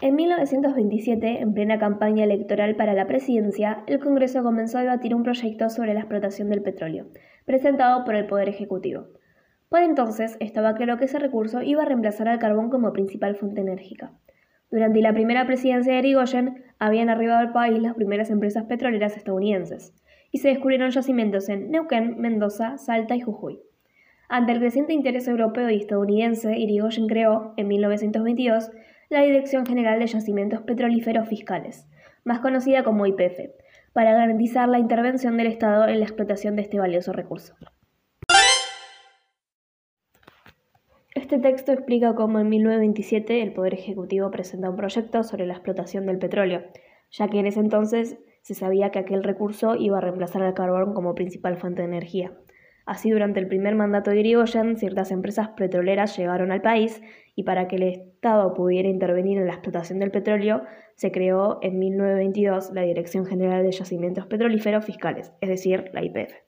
En 1927, en plena campaña electoral para la presidencia, el Congreso comenzó a debatir un proyecto sobre la explotación del petróleo, presentado por el Poder Ejecutivo. Por entonces, estaba claro que ese recurso iba a reemplazar al carbón como principal fuente enérgica. Durante la primera presidencia de Irigoyen, habían arribado al país las primeras empresas petroleras estadounidenses, y se descubrieron yacimientos en Neuquén, Mendoza, Salta y Jujuy. Ante el creciente interés europeo y estadounidense, Irigoyen creó, en 1922, la Dirección General de Yacimientos Petrolíferos Fiscales, más conocida como IPF, para garantizar la intervención del Estado en la explotación de este valioso recurso. Este texto explica cómo en 1927 el Poder Ejecutivo presenta un proyecto sobre la explotación del petróleo, ya que en ese entonces se sabía que aquel recurso iba a reemplazar al carbón como principal fuente de energía. Así, durante el primer mandato de Irigoyen, ciertas empresas petroleras llegaron al país y para que el Estado pudiera intervenir en la explotación del petróleo, se creó en 1922 la Dirección General de Yacimientos Petrolíferos Fiscales, es decir, la IPF.